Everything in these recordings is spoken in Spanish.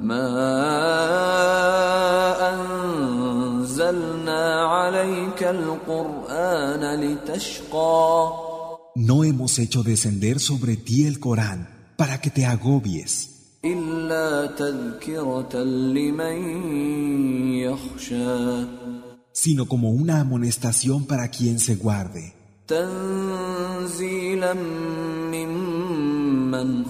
ما أنزلنا عليك القرآن لتشقى No hemos hecho descender sobre ti el Corán para que te agobies, إلا تذكرة لمن يخشى sino como una amonestación para quien se guarde. تنزيلا ممن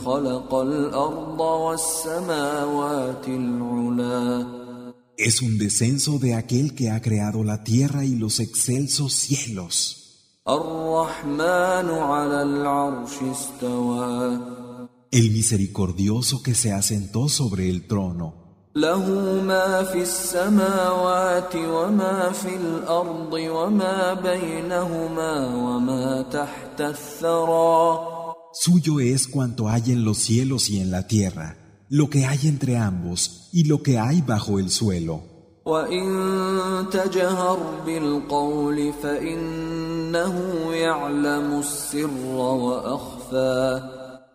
خلق الأرض والسماوات العلا Es un descenso de aquel que ha creado la tierra y los excelsos cielos. الرحمن على العرش استوى El misericordioso que se asentó sobre el trono. Suyo es cuanto hay en los cielos y en la tierra, lo que hay entre ambos y lo que hay bajo el suelo.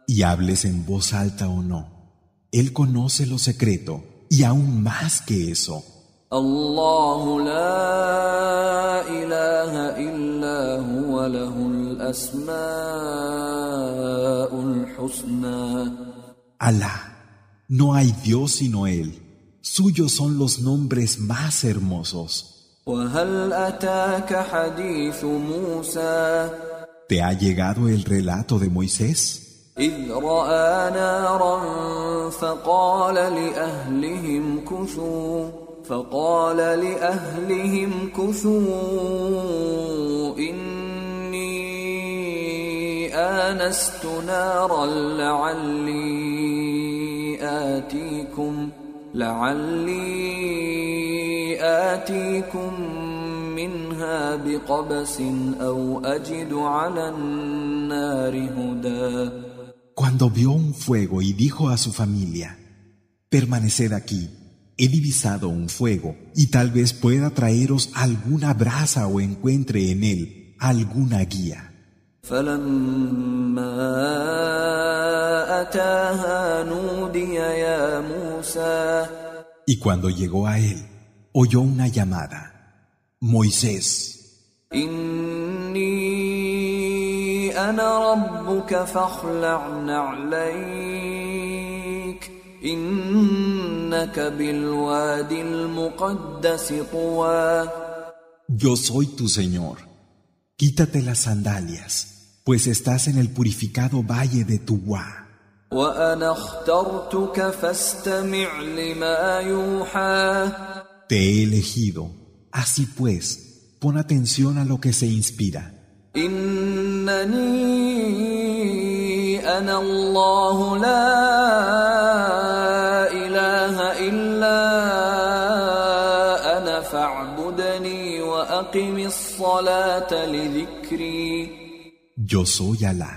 Y hables en voz alta o no, Él conoce lo secreto y aún más que eso. الله لا إله إلا هو له الأسماء الحسنى Alá, no hay Dios sino Él. Suyos son los nombres más hermosos. وهل أتاك حديث موسى ¿Te ha llegado el relato de Moisés? إذ رأى نارا فقال لأهلهم كثوا فقال لأهلهم كثوا إني آنست نارا لعلي آتيكم لعلي آتيكم منها بقبس أو أجد على النار هدى. Cuando vio un fuego y dijo a su familia, Permaneced aquí, he divisado un fuego y tal vez pueda traeros alguna brasa o encuentre en él alguna guía. Y cuando llegó a él, oyó una llamada. Moisés. Yo soy tu Señor. Quítate las sandalias, pues estás en el purificado valle de Tubá. Te he elegido. Así pues, pon atención a lo que se inspira. إنني أنا الله لا إله إلا أنا فاعبدني وأقم الصلاة لذكري Yo soy Alá.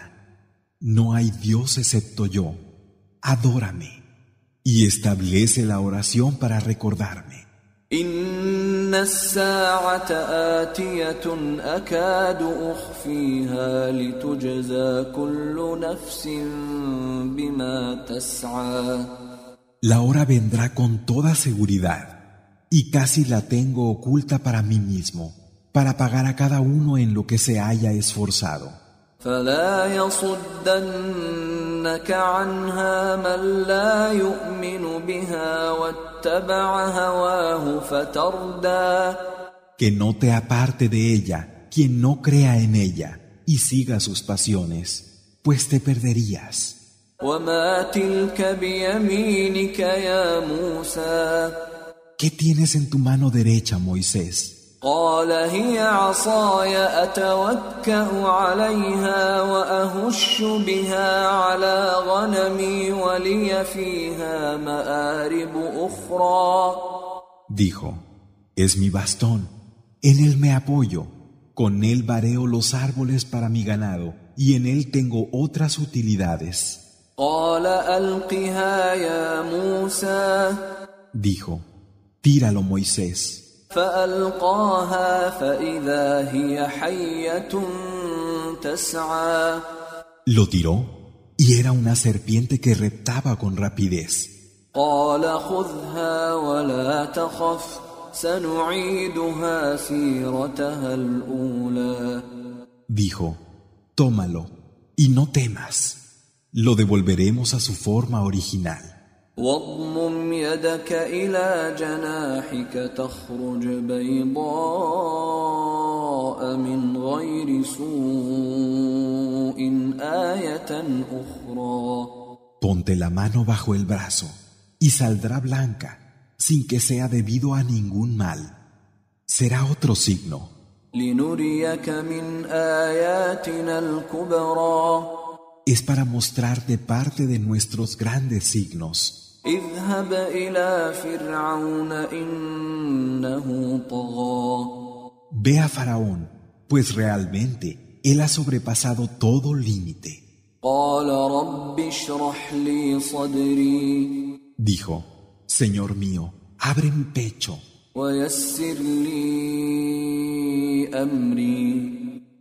No hay Dios excepto yo. Adórame. Y establece la oración para recordarme. إن الساعة آتية أكاد أخفيها لتجزى كل نفس بما تسعى La hora vendrá con toda seguridad. Y casi la tengo oculta para mí mismo, para pagar a cada uno en lo que se haya esforzado. فلا يصدنك عنها من لا يؤمن بها واتبع هواه فتردى Que no te aparte de ella quien no crea en ella y siga sus pasiones, pues te perderías. ¿Qué tienes en tu mano derecha, Moisés? قال هي عصاي اتوكا عليها واهش بها على غنمي ولي فيها مارب اخرى Dijo, es mi bastón, en él me apoyo, con él vareo los árboles para mi ganado, y en él tengo otras utilidades. قال ألقها يا موسى Dijo, tíralo Moisés. فألقاها فإذا هي حية تسعى Lo tiró, y era una serpiente que reptaba con rapidez. قال خذها ولا تخف سنعيدها سيرتها الأولى Dijo, tómalo, y no temas. Lo devolveremos a su forma original. واضمم يدك إلى جناحك تخرج بيضاء من غير سوء آية أخرى Ponte la mano bajo el brazo, y saldrá blanca, sin que sea debido a ningún mal. Será otro signo, لنريك من آياتنا الكبرى es para mostrar de parte de nuestros grandes signos. Ve a Faraón, pues realmente él ha sobrepasado todo límite. Dijo, Señor mío, abre mi pecho.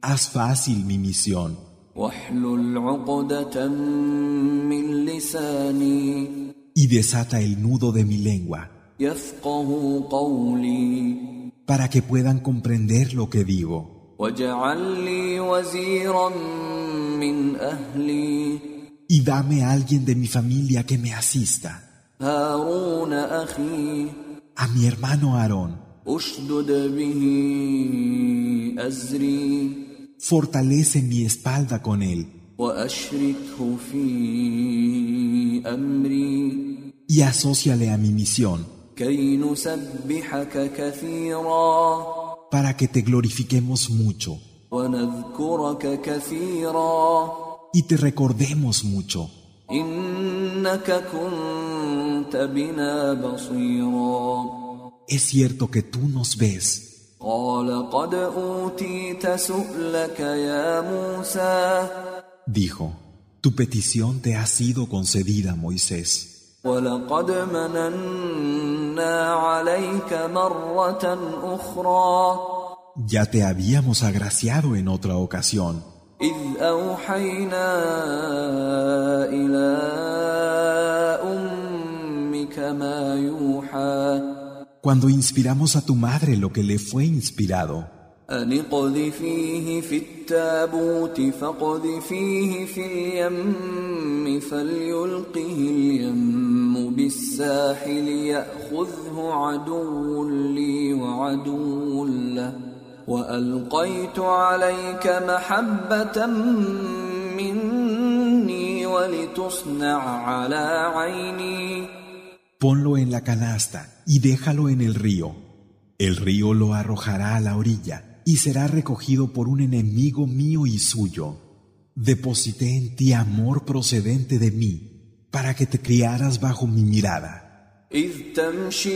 Haz fácil mi misión. Y desata el nudo de mi lengua para que puedan comprender lo que digo. Y dame a alguien de mi familia que me asista. A mi hermano Aarón fortalece mi espalda con él. Y asóciale a mi misión para que te glorifiquemos mucho y te recordemos mucho. Es cierto que tú nos ves. قال قد أوتيت سؤلك يا موسى Dijo, tu petición te ha sido concedida, Moisés. ولقد مننا عليك مرة أخرى Ya te habíamos agraciado en otra ocasión, إذ أوحينا إلى أمك ما يوحى Cuando inspiramos a tu madre lo que le fue inspirado. أن اقذفيه في التابوت فاقذفيه في اليم فليلقه اليم بالساحل يأخذه عدو لي وعدو له وألقيت عليك محبة مني ولتصنع على عيني Ponlo en la canasta y déjalo en el río. El río lo arrojará a la orilla y será recogido por un enemigo mío y suyo. Deposité en ti amor procedente de mí para que te criaras bajo mi mirada. إذ تمشي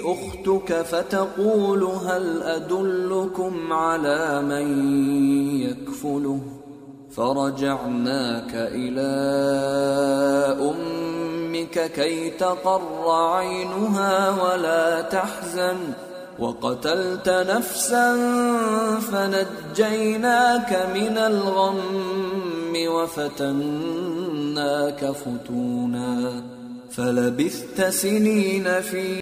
أختك فتقول هل أدلكم على من يكفله فرجعناك إلى أمك كي تقر عينها ولا تحزن. وقتلت نفسا فنجيناك من الغم وفتناك فتونا. فلبثت سنين في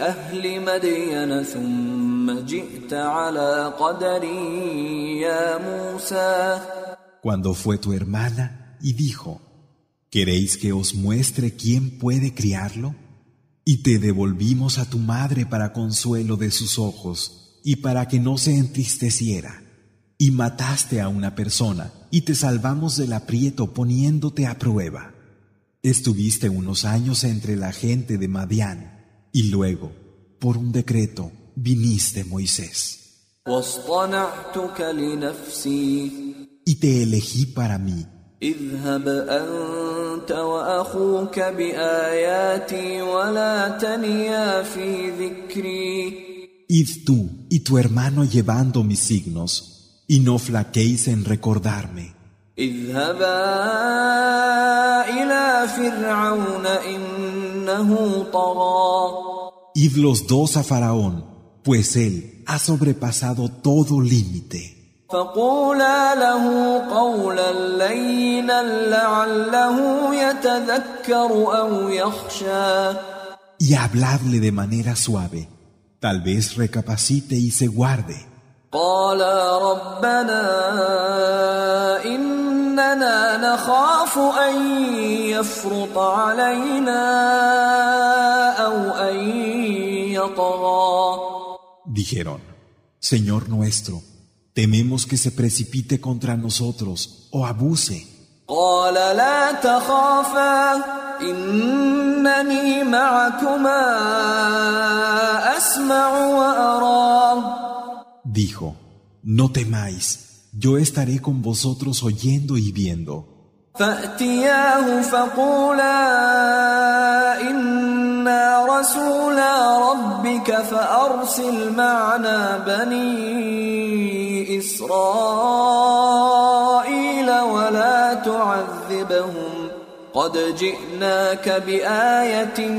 أهل مدين ثم جئت على قدر يا موسى. Cuando fue tu hermana y dijo, ¿Queréis que os muestre quién puede criarlo? Y te devolvimos a tu madre para consuelo de sus ojos y para que no se entristeciera. Y mataste a una persona y te salvamos del aprieto poniéndote a prueba. Estuviste unos años entre la gente de Madián y luego, por un decreto, viniste Moisés. Y te elegí para mí. اذهب أنت أنت وأخوك بآياتي ولا تنيا في ذكري Id tú y tu hermano llevando mis signos, y no flaquéis en recordarme. اذهبا إلى فرعون إنه طغى Id los dos a Faraón, pues él ha sobrepasado todo límite. فقولا له قولا لينا لعله يتذكر أو يخشى Y habladle de manera suave, tal vez recapacite y se guarde. قالا ربنا إننا نخاف أن يفرط علينا أو أن يطغى Dijeron, Señor nuestro, tememos que se precipite contra nosotros o abuse. قال لا تخافا إنني معكما أسمع وأرى Dijo, no temáis, yo estaré con vosotros oyendo y viendo. فأتياه فقولا إنا رسولا ربك فأرسل معنا بني إسرائيل ولا تعذبهم قد جئناك بآية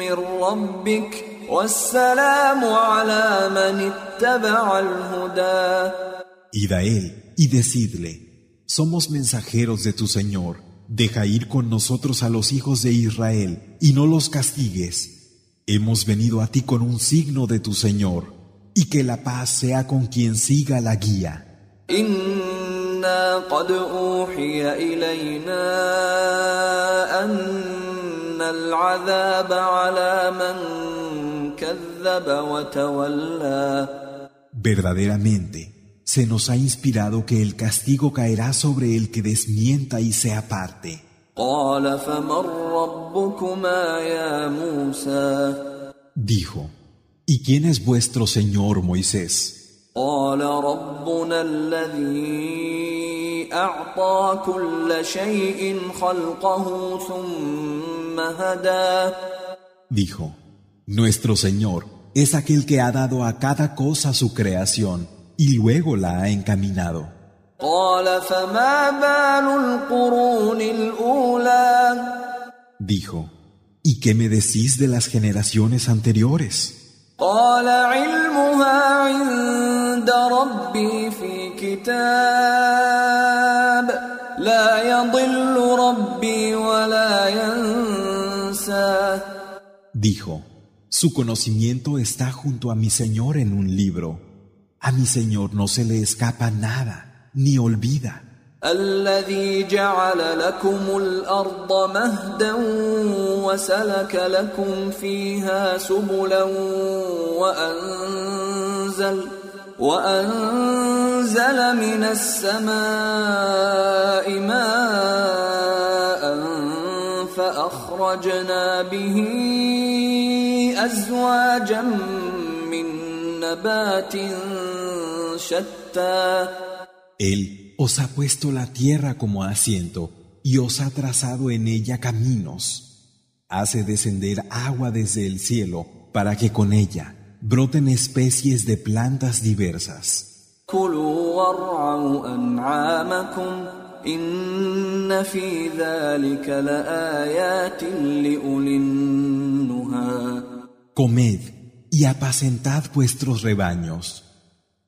من ربك والسلام على من اتبع الهدى Id a él y decidle, somos mensajeros de tu Señor, deja ir con nosotros a los hijos de Israel y no los castigues. Hemos venido a ti con un signo de tu Señor, y que la paz sea con quien siga la guía. إنا قد أوحي إلينا أن العذاب على من كذب وتولى Verdaderamente, se nos ha inspirado que el castigo caerá sobre el que desmienta y se aparte. قال فمن ربكما يا موسى Dijo, ¿Y quién es vuestro Señor Moisés? Dijo, nuestro Señor es aquel que ha dado a cada cosa su creación y luego la ha encaminado. Dijo, ¿y qué me decís de las generaciones anteriores? قال علمها عند ربي في كتاب لا يضل ربي ولا ينسى Dijo, su conocimiento está junto a mi Señor en un libro. A mi Señor no se le escapa nada, ni olvida. الذي جعل لكم الأرض مهدا وسلك لكم فيها سبلا وأنزل وأنزل من السماء ماء فأخرجنا به أزواجا من نبات شتى. os ha puesto la tierra como asiento y os ha trazado en ella caminos. Hace descender agua desde el cielo para que con ella broten especies de plantas diversas. Comed y apacentad vuestros rebaños.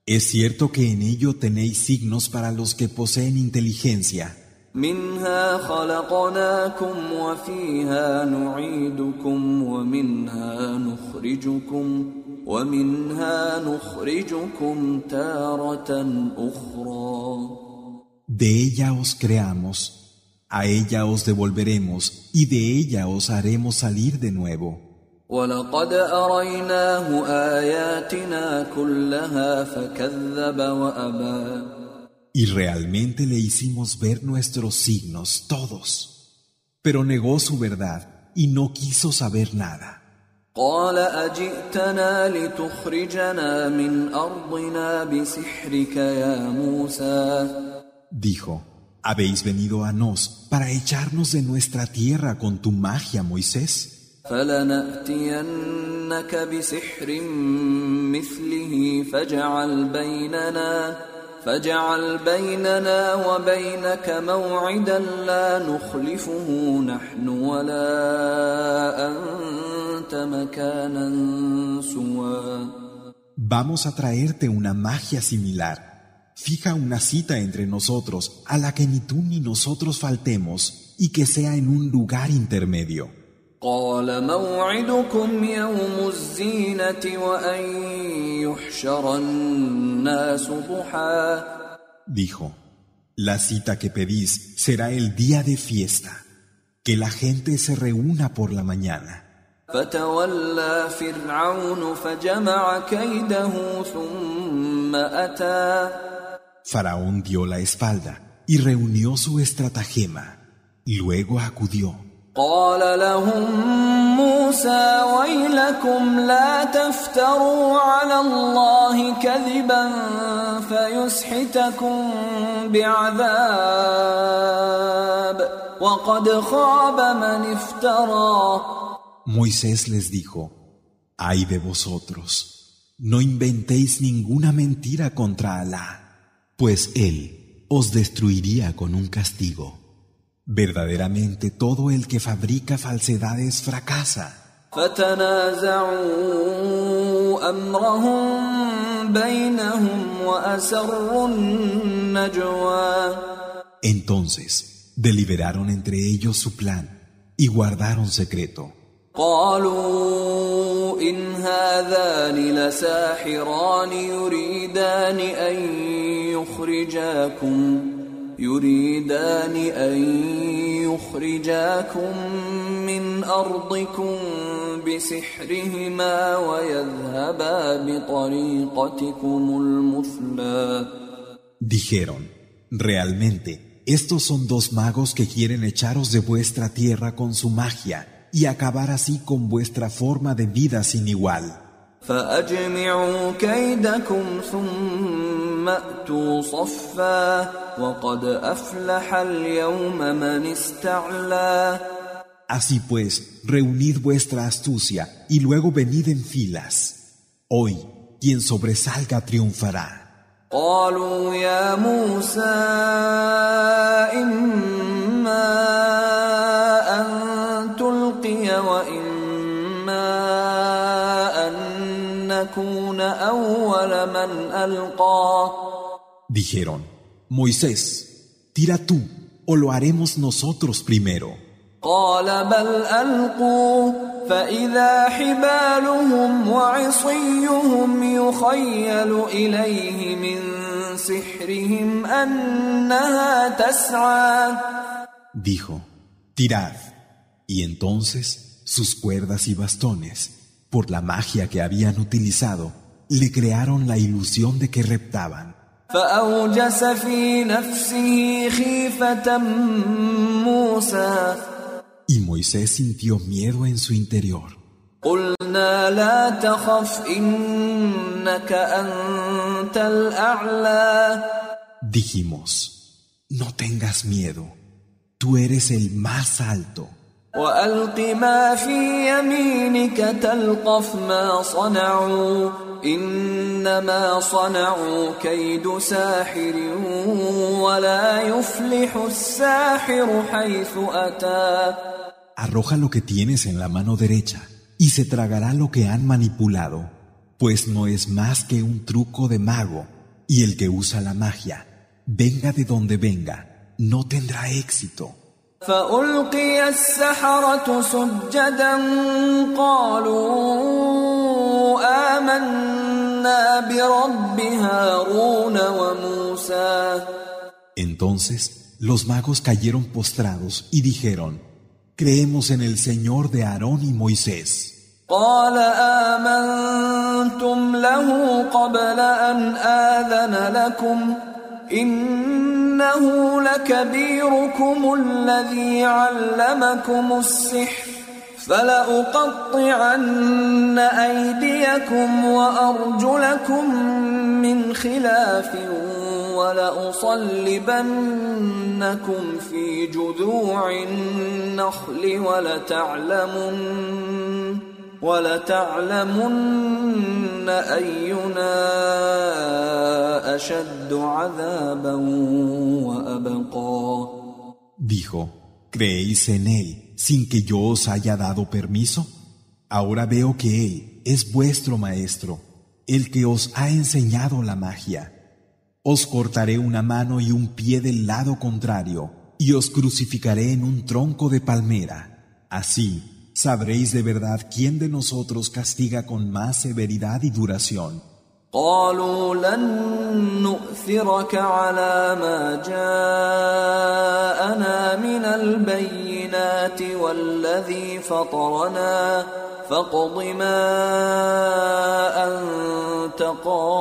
Es cierto que en ello tenéis signos para los que poseen inteligencia. منها خلقناكم وفيها نعيدكم ومنها نخرجكم ومنها نخرجكم تارة أخرى De ella os creamos, a ella os devolveremos y de ella os haremos salir de nuevo. ولقد أريناه آياتنا كلها فكذب وأبى Y realmente le hicimos ver nuestros signos, todos. Pero negó su verdad y no quiso saber nada. قال أجئتنا لتخرجنا من أرضنا بسحرك يا موسى Dijo, ¿Habéis venido a nos para echarnos de nuestra tierra con tu magia, Moisés? فلنأتينك بسحر مثله فاجعل بيننا فاجعل بيننا وبينك موعدا لا نخلفه نحن ولا أنت مكانا سوى Vamos a traerte una magia similar. Fija una cita entre nosotros a la que ni tú ni nosotros faltemos y que sea en un lugar intermedio. قال موعدكم يوم الزينة وأن يحشر الناس ضحى Dijo, la cita que pedís será el día de fiesta, que la gente se reúna por la mañana. فتولى فرعون فجمع كيده ثم أتى Faraón dio la espalda y reunió su estratagema. Luego acudió. قال لهم موسى ويلكم لا تفتروا على الله كذبا فيسحتكم بعذاب وقد خاب من افترى Moisés les dijo, Ay de vosotros, no inventéis ninguna mentira contra Alá, pues Él os destruiría con un castigo. Verdaderamente todo el que fabrica falsedades fracasa. فتنازعوا امرهم بينهم واسروا النجوى Entonces deliberaron entre ellos su plan y guardaron secreto. قالوا ان هذان لساحران يريدان ان يخرجاكم يريدان ان يخرجاكم من ارضكم بسحرهما ويذهبا بطريقتكم المثلى Dijeron, realmente, estos son dos magos que quieren echaros de vuestra tierra con su magia y acabar así con vuestra forma de vida sin igual. فأجمعوا كيدكم ثم أتوا صفا وقد أفلح اليوم من استعلى Así pues, reunid vuestra astucia y luego venid en filas. Hoy, quien sobresalga triunfará. قالوا يا موسى إما Dijeron, Moisés, tira tú, o lo haremos nosotros primero. قال بل ألقوا فإذا حبالهم وعصيهم يخيل إليه من سحرهم أنها تسعى Dijo, tirad. Y entonces sus cuerdas y bastones, por la magia que habían utilizado, le crearon la ilusión de que reptaban. Y Moisés sintió miedo en su interior. Dijimos, no tengas miedo, tú eres el más alto. وألق ما في يمينك تلقف ما صنعوا إنما صنعوا كيد ساحر ولا يفلح الساحر حيث أتى Arroja lo que tienes en la mano derecha y se tragará lo que han manipulado, pues no es más que un truco de mago, y el que usa la magia, venga de donde venga, no tendrá éxito. فألقي السحرة سجدا قالوا آمنا برب هارون وموسى Entonces los magos cayeron postrados y dijeron, Creemos en el Señor de Aarón y Moisés. قال آمنتم له قبل أن آذن لكم إنه لكبيركم الذي علمكم السحر فلأقطعن أيديكم وأرجلكم من خلاف ولأصلبنكم في جذوع النخل ولتعلمن ولتعلمن أينا أشد عذابا وأبقى Dijo, ¿creéis en él sin que yo os haya dado permiso? Ahora veo que él es vuestro maestro, el que os ha enseñado la magia. Os cortaré una mano y un pie del lado contrario, y os crucificaré en un tronco de palmera. Así, sabréis de verdad quién de nosotros castiga con más severidad y duración. قالوا لن نؤثرك على ما جاءنا من البينات والذي فطرنا. فاقض ما أنت قاض.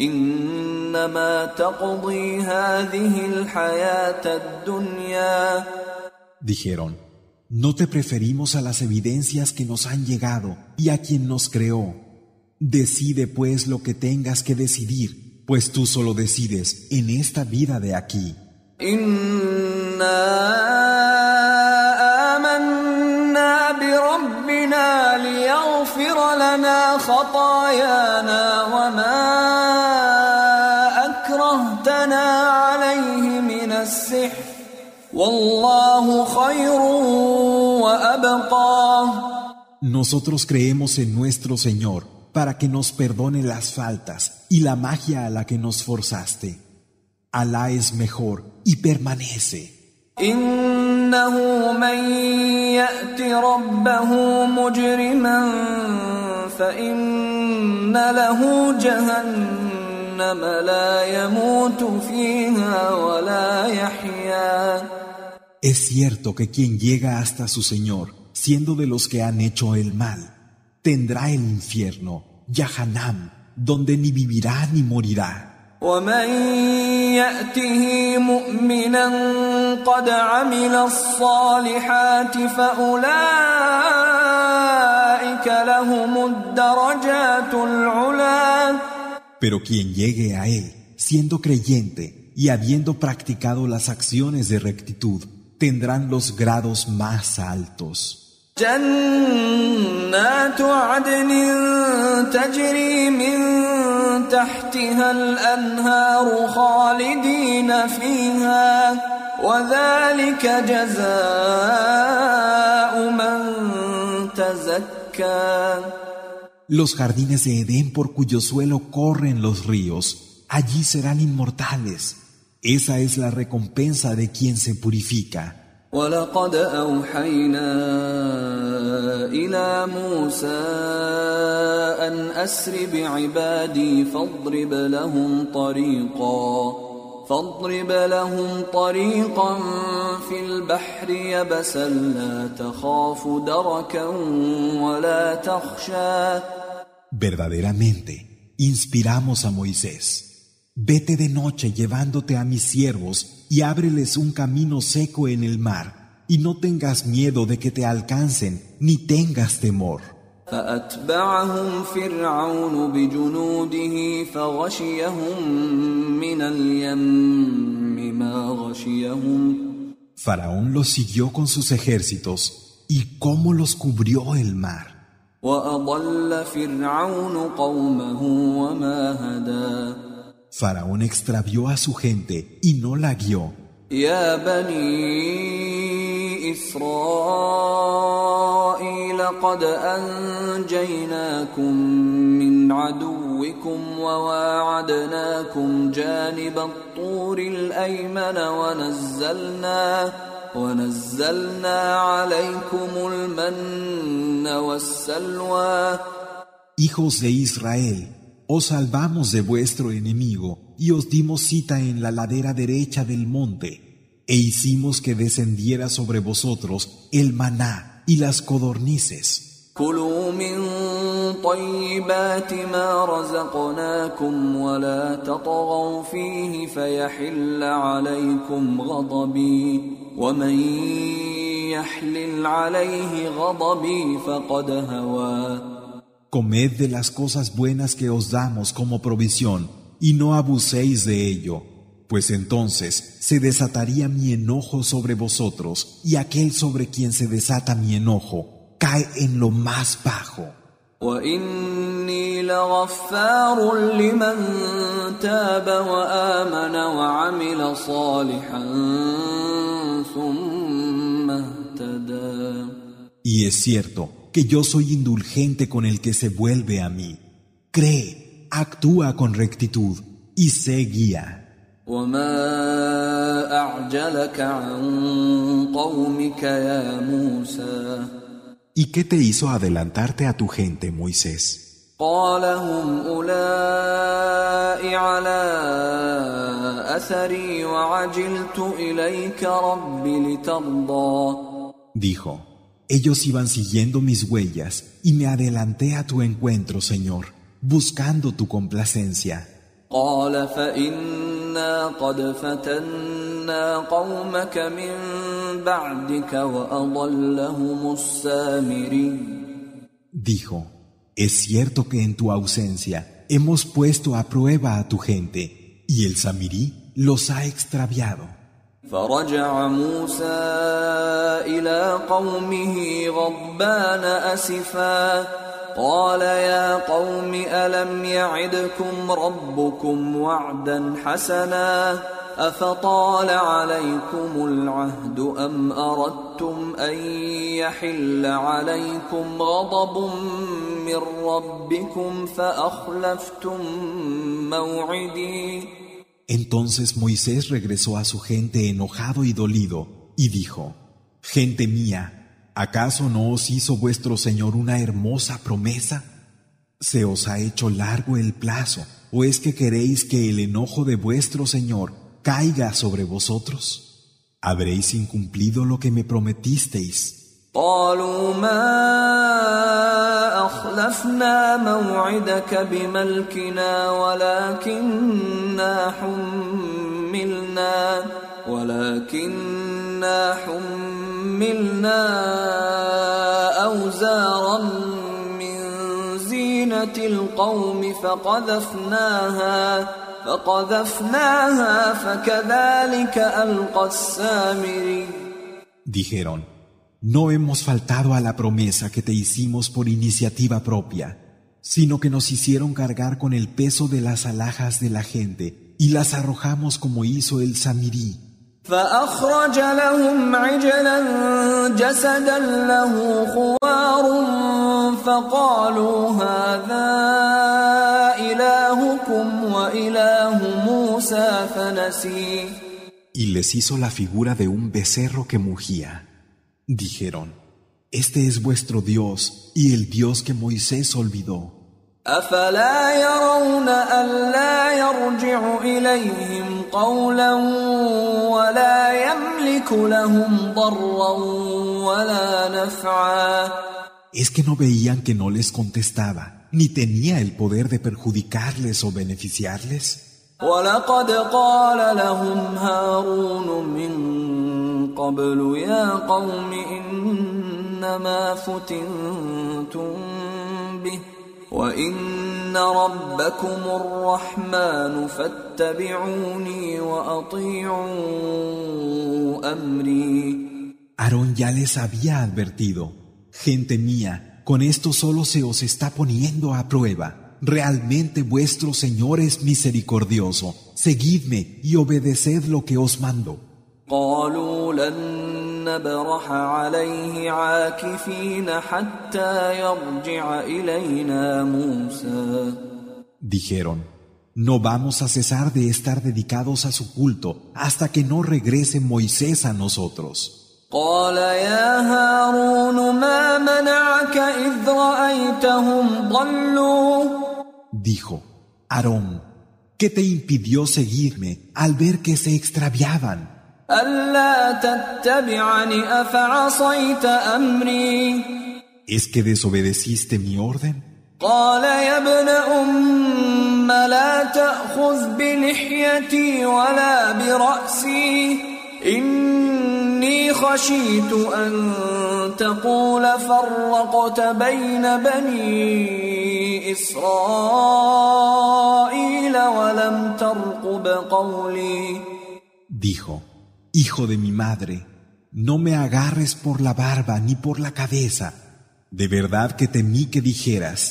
إنما تقضي هذه الحياة الدنيا. Dijeron, no te preferimos a las evidencias que nos han llegado y a quien nos creó. Decide pues lo que tengas que decidir, pues tú solo decides en esta vida de aquí. Nosotros creemos en nuestro Señor para que nos perdone las faltas y la magia a la que nos forzaste. Alá es mejor y permanece. إنه من يأت ربه مجرما فإن له جهنم لا يموت فيها ولا يحيا Es cierto que quien llega hasta su Señor, siendo de los que han hecho el mal, tendrá el infierno, Yahanam, donde ni vivirá ni morirá. ومن يأته مؤمنا قد عمل الصالحات فأولئك لهم الدرجات العلى Pero quien llegue a Él, siendo creyente y habiendo practicado las acciones de rectitud, tendrán los grados más altos. جنات عدن تجري من تحتها الأنهار خالدين فيها وذلك جزاء من تزكى Los jardines de Edén por cuyo suelo corren los ríos, allí serán inmortales. Esa es la recompensa de quien se purifica. ولقد أوحينا إلى موسى أن أسر بعبادي فاضرب لهم طريقا فاضرب لهم طريقا في البحر يبسا لا تخاف دركا ولا تخشى Verdaderamente, inspiramos a Moisés. Vete de noche llevándote a mis siervos y ábreles un camino seco en el mar, y no tengas miedo de que te alcancen, ni tengas temor. فأتبعهم فرعون بجنوده فغشيهم من اليم ما غشيهم Faraón los siguió con sus ejércitos, y cómo los cubrió el mar. وأضل فرعون قومه وما هدى Faraón extravió a su gente y no la guió. يا بني إسرائيل قد أنجيناكم من عدوكم وواعدناكم جانب الطور الأيمن ونزلنا ونزلنا عليكم المن والسلوى Hijos de Israel, os salvamos de vuestro enemigo y os dimos cita en la ladera derecha del monte, e hicimos que descendiera sobre vosotros el maná y las codornices. كلوا من طيبات ما رزقناكم ولا تطغوا فيه فيحل عليكم غضبي ومن يحلل عليه غضبي فقد هوى Comed de las cosas buenas que os damos como provisión y no abuséis de ello, pues entonces se desataría mi enojo sobre vosotros y aquel sobre quien se desata mi enojo cae en lo más bajo. Y es cierto, que yo soy indulgente con el que se vuelve a mí. Cree, actúa con rectitud y se guía. وما أعجلك عن قومك يا موسى ¿Y qué te hizo adelantarte a tu gente, Moisés? قال هم أولئك على أثري وعجلت إليك رب لترضى Dijo, ellos iban siguiendo mis huellas y me adelanté a tu encuentro, Señor, buscando tu complacencia. قال فإنا قد فتنا قومك من بعدك وأضلهم السامري Dijo, es cierto que en tu ausencia hemos puesto a prueba a tu gente y el Samirí los ha extraviado. فرجع موسى إلى قومه غضبان أسفا. قال يا قوم ألم يعدكم ربكم وعدا حسنا؟ أفطال عليكم العهد أم أردتم أن يحل عليكم غضب من ربكم فأخلفتم موعدي؟ Entonces Moisés regresó a su gente enojado y dolido y dijo, Gente mía, ¿acaso no os hizo vuestro Señor una hermosa promesa? ¿Se os ha hecho largo el plazo o es que queréis que el enojo de vuestro Señor caiga sobre vosotros? ¿Habréis incumplido lo que me prometisteis? قالوا ما أخلفنا موعدك بملكنا ولكننا حملنا ولكننا حملنا أوزارا من زينة القوم فقذفناها فقذفناها فكذلك ألقى السامري. Dijeron, No hemos faltado a la promesa que te hicimos por iniciativa propia, sino que nos hicieron cargar con el peso de las alhajas de la gente y las arrojamos como hizo el Samirí. فأخرج لهم عجلا جسدا له خوار فقالوا هذا إلهكم وإله موسى فنسي Y les hizo la figura de un becerro que mugía. Dijeron, Este es vuestro Dios y el Dios que Moisés olvidó. أفلا يرون ألا يرجع إليهم قولا ولا يملك لهم ضرا ولا نفعا Es que no veían que no les contestaba, ni tenía el poder de perjudicarles o beneficiarles. ولقد قال لهم هارون من قبل يا قوم إنما فتنتم به وإن ربكم الرحمن فاتبعوني وأطيعوا أمري Aarón ya les había advertido, gente mía, con esto solo se os está poniendo a prueba. Realmente vuestro Señor es misericordioso. Seguidme y obedeced lo que os mando. Dijeron, no vamos a cesar de estar dedicados a su culto hasta que no regrese Moisés a nosotros. قال يا هارون Dijo, Aarón, ¿qué te impidió seguirme al ver que se extraviaban? ألا تتبعني أفعصيت أمري ¿Es que desobedeciste mi orden? قال يا ابن أم لا تأخذ بلحيتي ولا برأسي إني إني خشيت أن تقول فرقت بين بني إسرائيل ولم ترقب قولي Dijo, Hijo de mi madre, no me agarres por la barba ni por la cabeza. De verdad que temí que dijeras,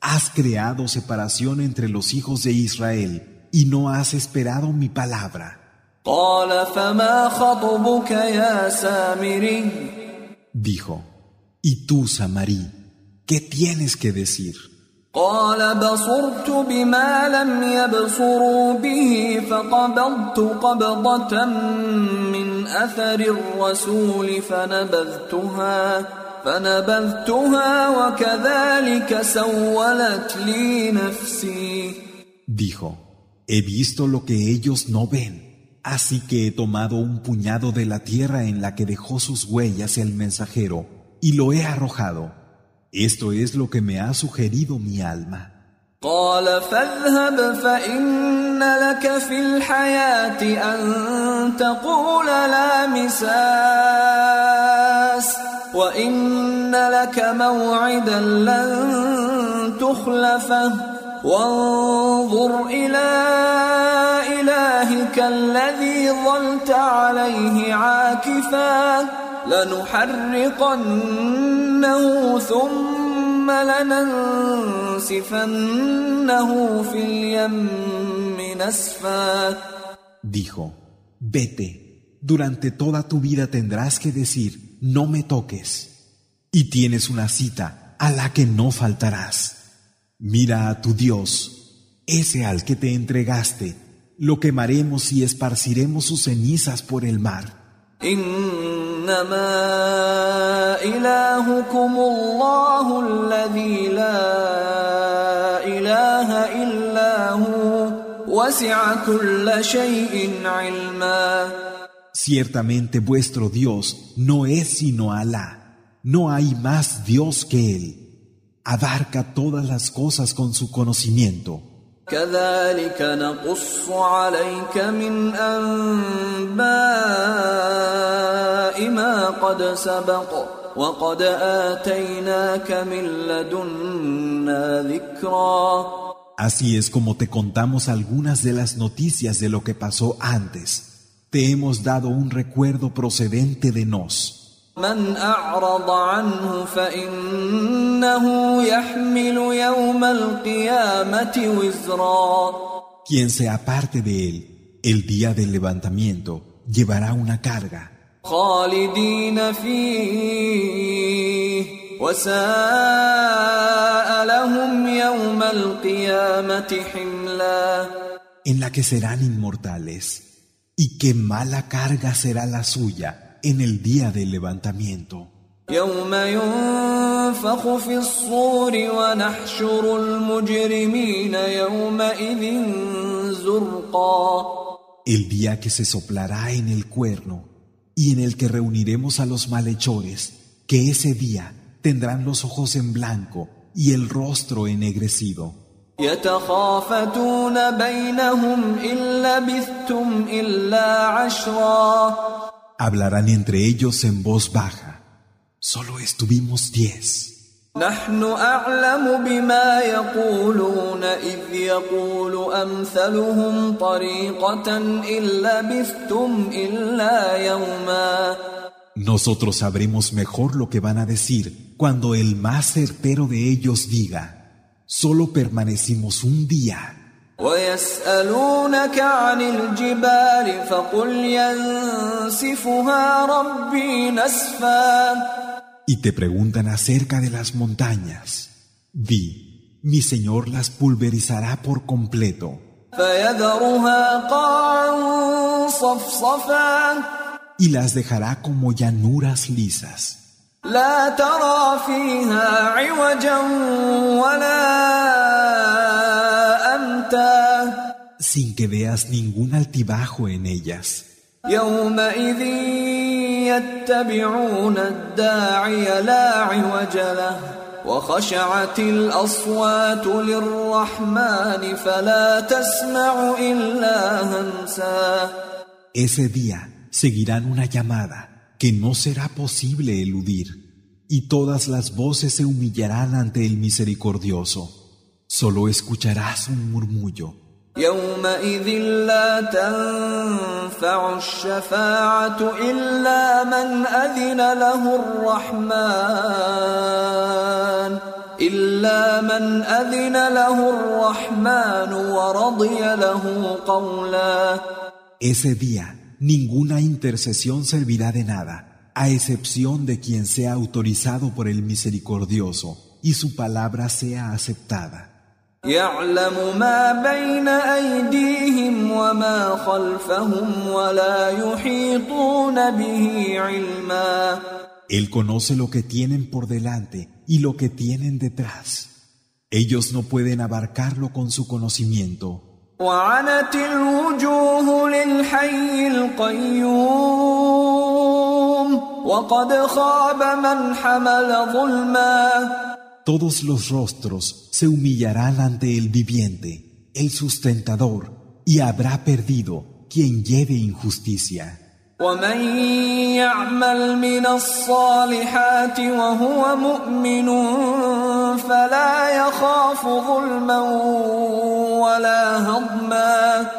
has creado separación entre los hijos de Israel y no has esperado mi palabra. قال فما خطبك يا سامري؟ Dijo, ¿y tú, Samarí, qué tienes que decir? قال بصرت بما لم يبصروا به فقبضت قبضة من أثر الرسول فنبذتها فنبذتها وكذلك سولت لي نفسي. Dijo, he visto lo que ellos no ven, así que he tomado un puñado de la tierra en la que dejó sus huellas el mensajero y lo he arrojado. Esto es lo que me ha sugerido mi alma. قال فاذهب فإن لك في الحياة أن تقول لا مساس وإن لك موعدا لن تخلفه وانظر إلى إلهك الذي ظلت عليه عاكفا لنحرقنه ثم لننسفنه في اليم نسفا Dijo, vete, durante toda tu vida tendrás que decir, no me toques. Y tienes una cita a la que no faltarás. Mira a tu Dios, ese al que te entregaste, lo quemaremos y esparciremos sus cenizas por el mar. إنما إلهكم الله الذي لا إله إلا هو وسع كل شيء علما Ciertamente vuestro Dios no es sino Alá. No hay más Dios que Él. Abarca todas las cosas con su conocimiento. كذلك نقص عليك من أنباء ما قد سبق وقد آتيناك من لدنا ذكرا Así es como te contamos algunas de las noticias de lo que pasó antes. Te hemos dado un recuerdo procedente de nos. من أعرض عنه فإنه يحمل يوم القيامة وزرا Quien se aparte de él, el día del levantamiento, llevará una carga. خالدين فيه وساء لهم يوم القيامة حملا en la que serán inmortales. Y qué mala carga será la suya en el día del levantamiento. El día que se soplará en el cuerno y en el que reuniremos a los malhechores, que ese día tendrán los ojos en blanco y el rostro ennegrecido. يتخافتون بينهم إن لبثتم إلا عشرا Hablarán entre ellos en voz baja. Solo estuvimos diez. نحن أعلم بما يقولون إذ يقول أمثلهم طريقة إن لبثتم إلا يوما Nosotros sabremos mejor lo que van a decir cuando el más certero de ellos diga, solo permanecimos un día. ويسألونك عن الجبال فقل ينسفها ربي نسفا Y te preguntan acerca de las montañas. Di, mi Señor las pulverizará por completo فيذرها قاعا صفصفا y las dejará como llanuras lisas. لا ترى فيها عوجا ولا أمتا sin que veas ningún altibajo en ellas. يومئذ يتبعون الداعي لا عوج له وخشعت الأصوات للرحمن فلا تسمع إلا همسا Ese día seguirán una llamada que no será posible eludir, y todas las voces se humillarán ante el misericordioso. Solo escucharás un murmullo. يومئذ لا تنفع الشفاعة إلا من أذن له الرحمن إلا من أذن له الرحمن ورضي له قولا Ese día ninguna intercesión servirá de nada, a excepción de quien sea autorizado por el misericordioso y su palabra sea aceptada. يعلم ما بين أيديهم وما خلفهم ولا يحيطون به علما Él conoce lo que tienen por delante y lo que tienen detrás. Ellos no pueden abarcarlo con su conocimiento. وعنت الوجوه للحي القيوم وقد خاب من حمل ظلما Todos los rostros se humillarán ante el viviente, el sustentador, y habrá perdido quien lleve injusticia. ومن يعمل من الصالحات وهو مؤمن فلا يخاف ظلما ولا هضما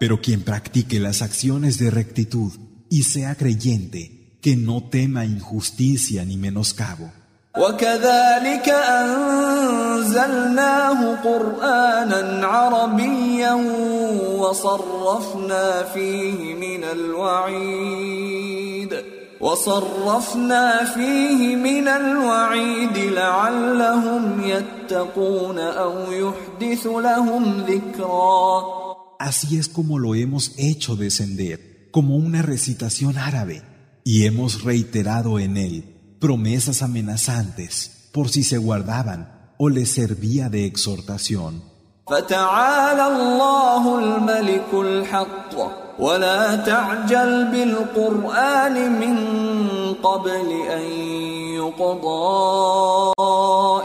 Pero quien practique las acciones de rectitud y sea creyente, que no tema injusticia ni menoscabo. وكذلك أنزلناه قرآنا عربيا وصرفنا فيه من الوعيد وصرفنا فيه من الوعيد لعلهم يتقون أو يحدث لهم ذكرا. Así es como lo hemos hecho descender, como una recitación árabe, y hemos reiterado en él promesas amenazantes por si se guardaban o les servía de exhortación. فتعالى الله الملك الحق ولا تعجل بالقرآن من قبل أن يقضى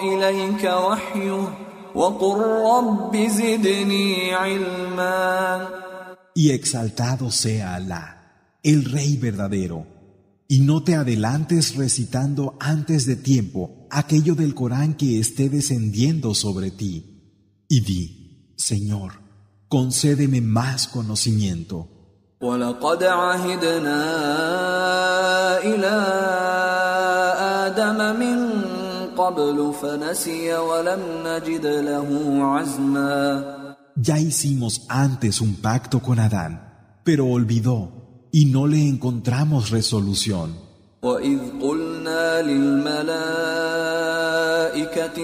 إليك وحيه وقل رب زدني علما Y exaltado sea Alá, el Rey verdadero, y no te adelantes recitando antes de tiempo aquello del Corán que esté descendiendo sobre ti. Y di, Señor, concédeme más conocimiento. Ya hicimos antes un pacto con Adán, pero olvidó y no le encontramos resolución. وإذ قلنا للملائكة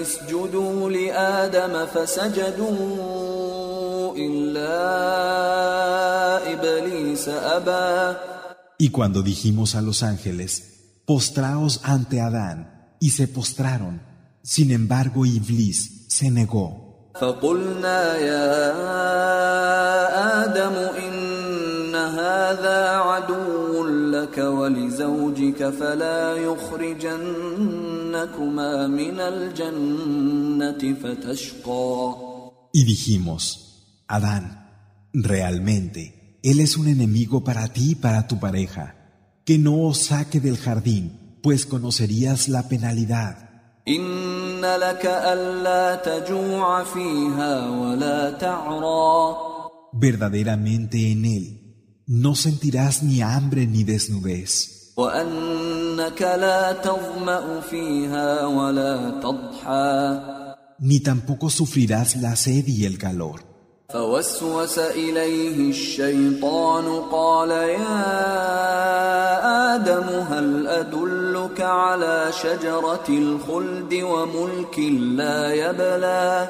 اسجدوا لآدم فسجدوا إلا إبليس أبى Y cuando dijimos a los ángeles, postraos ante Adán, y se postraron, sin embargo Iblis se negó. فقلنا يا آدم إن هذا عدو لك ولزوجك فلا يخرجنكما من الجنة فتشقى Y dijimos, Adán, realmente, él es un enemigo para ti y para tu pareja, que no os saque del jardín, pues conocerías la penalidad. إن لك ألا تجوع فيها ولا تعرى Verdaderamente en él no sentirás ni hambre ni desnudez, وأنك لا تظمأ فيها ولا تضحى ni tampoco sufrirás la sed y el calor. فوسوس إليه الشيطان قال يا آدم هل أدلك على شجرة الخلد وملك لا يبلى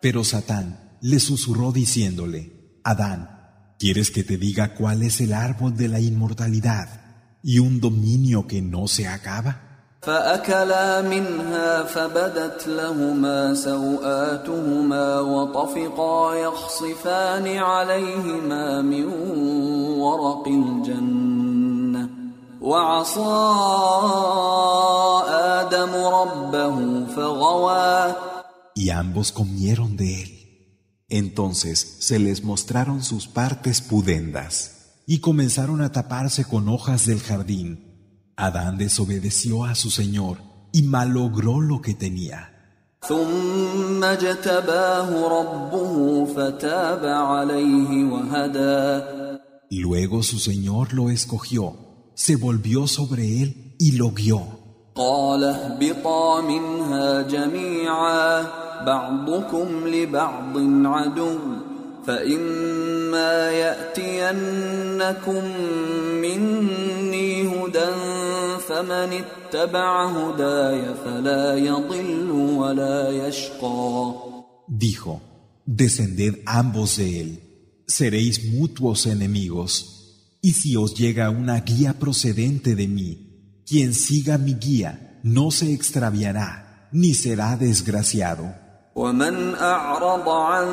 Pero Satán le susurró diciéndole, Adán, ¿quieres que te diga cuál es el árbol de la inmortalidad y un dominio que no se acaba? فأكلا منها فبدت لهما سوآتهما وطفقا يخصفان عليهما من ورق الجنة وعصى آدم ربه فغوى Y ambos comieron de él. Entonces se les mostraron sus partes pudendas y comenzaron a taparse con hojas del jardín. Adán desobedeció a su Señor y malogró lo que tenía. Luego su Señor lo escogió, se volvió sobre él y lo guió. قال اهبطا منها جميعا بعضكم لبعض عدو فإما يأتينكم مني هدى فمن اتبع هداي فلا يضل ولا يشقى Dijo, descended ambos de él, seréis mutuos enemigos, y si os llega una guía procedente de mí, quien siga mi guía no se extraviará, ni será desgraciado. ومن أعرض عن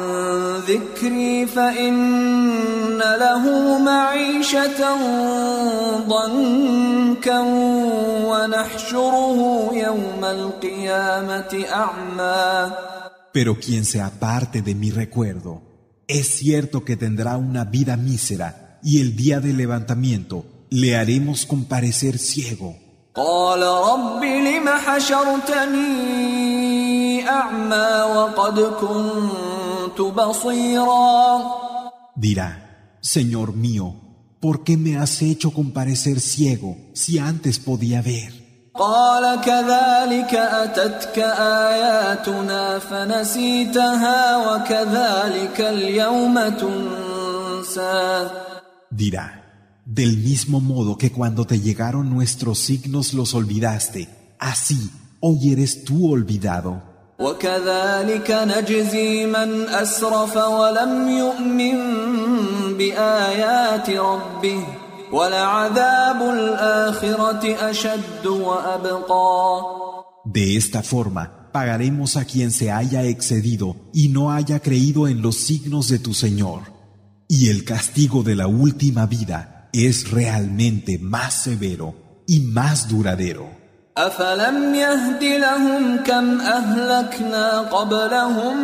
ذكري فإن له معيشة ضنكا ونحشره يوم القيامة أعمى Pero quien se aparte de mi recuerdo, es cierto que tendrá una vida mísera, y el día del levantamiento le haremos comparecer ciego. قال رب لم حشرتني Dirá, Señor mío, ¿por qué me has hecho comparecer ciego si antes podía ver? قال كذلك أتتك آياتنا فنسيتها وكذلك اليوم تنسى Dirá, del mismo modo que cuando te llegaron nuestros signos los olvidaste, así hoy eres tú olvidado. وكذلك نجزي من أسرف ولم يؤمن بآيات ربه ولعذاب الآخرة أشد وأبقى De esta forma, pagaremos a quien se haya excedido y no haya creído en los signos de tu Señor. Y el castigo de la última vida es realmente más severo y más duradero. أفلم يهد لهم كم أهلكنا قبلهم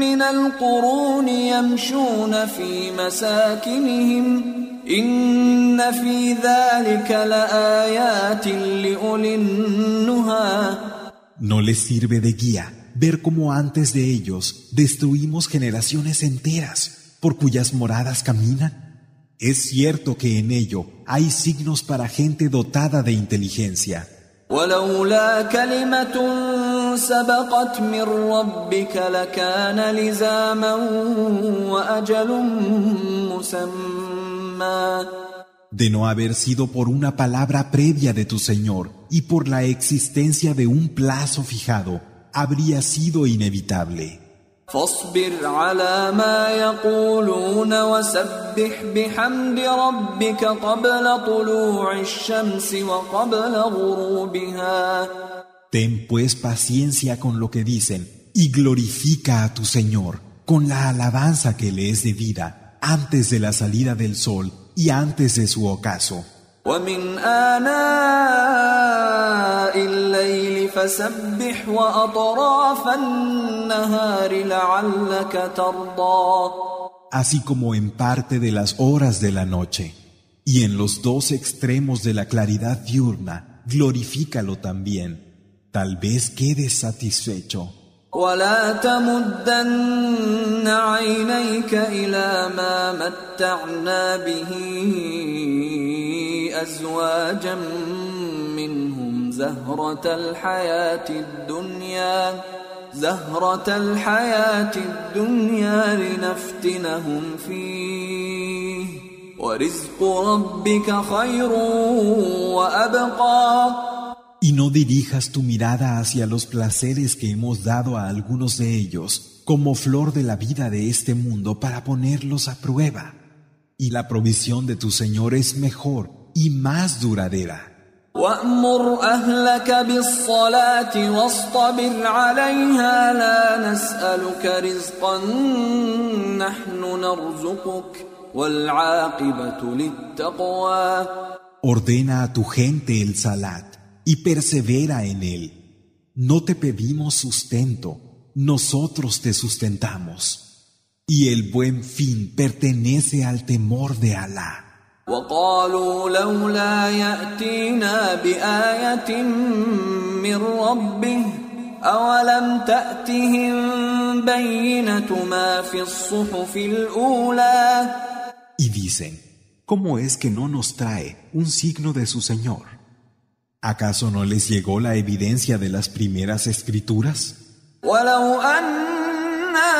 من القرون يمشون في مساكنهم إن في ذلك لآيات لأولي النهى No les sirve de guía ver cómo antes de ellos destruimos generaciones enteras por cuyas moradas caminan. Es cierto que en ello hay signos para gente dotada de inteligencia. ولولا كلمة سبقت من ربك لكان لزاما وأجل مسمى De no haber sido por una palabra previa de tu Señor y por la existencia de un plazo fijado, habría sido inevitable. فاصبر على ما يقولون وسبح بحمد ربك قبل طلوع الشمس وقبل غروبها Ten pues paciencia con lo que dicen y glorifica a tu Señor con la alabanza que le es debida antes de la salida del sol y antes de su ocaso. ومن آناء الليل فسبح وأطراف النهار لعلك ترضى así como en parte de las horas de la noche. Y en los dos extremos de la claridad diurna, glorifícalo también. Tal vez quedes satisfecho. ولا تمدن عينيك إلى ما متعنا به أزواجا منهم زهرة الحياة الدنيا زهرة الحياة الدنيا لنفتنهم فيه ورزق ربك خير وأبقى Y no dirijas tu mirada hacia los placeres que hemos dado a algunos de ellos, como flor de la vida de este mundo para ponerlos a prueba. Y la provisión de tu Señor es mejor y más duradera. وأمر أهلك بالصلاة واصطبر عليها لا نسألك رزقا نحن نرزقك والعاقبة للتقوى Ordena a tu gente el salat y persevera en él. No te pedimos sustento, nosotros te sustentamos. Y el buen fin pertenece al temor de Alá. وقالوا لولا يأتينا بآية من ربه أولم تأتهم بينة ما في الصحف الأولى Y dicen, ¿cómo es que no nos trae un signo de su Señor? ¿Acaso no les llegó la evidencia de las primeras escrituras? ولو أنا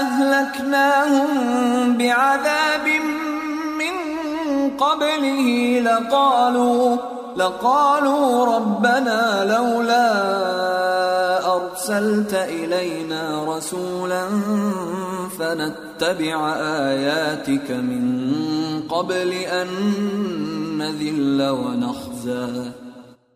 أهلكناهم بعذاب من قبله لقالوا لقالوا ربنا لولا أرسلت إلينا رسولا فنتبع آياتك من قبل أن نذل ونخزى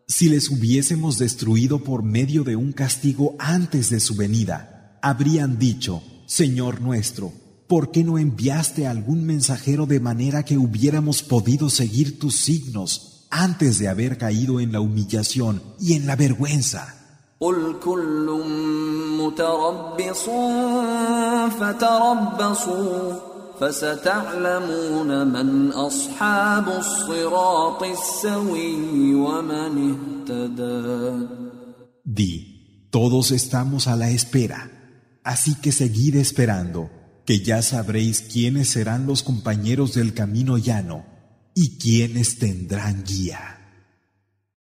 Si les hubiésemos destruido por medio de un castigo antes de su venida, habrían dicho, Señor nuestro, ¿por qué no enviaste algún mensajero de manera que hubiéramos podido seguir tus signos antes de haber caído en la humillación y en la vergüenza? قل كل متربص فتربصوا فستعلمون من أصحاب الصراط السوي ومن اهتدى Di, todos estamos a la espera, así que seguid esperando, que ya sabréis quiénes serán los compañeros del camino llano y quiénes tendrán guía.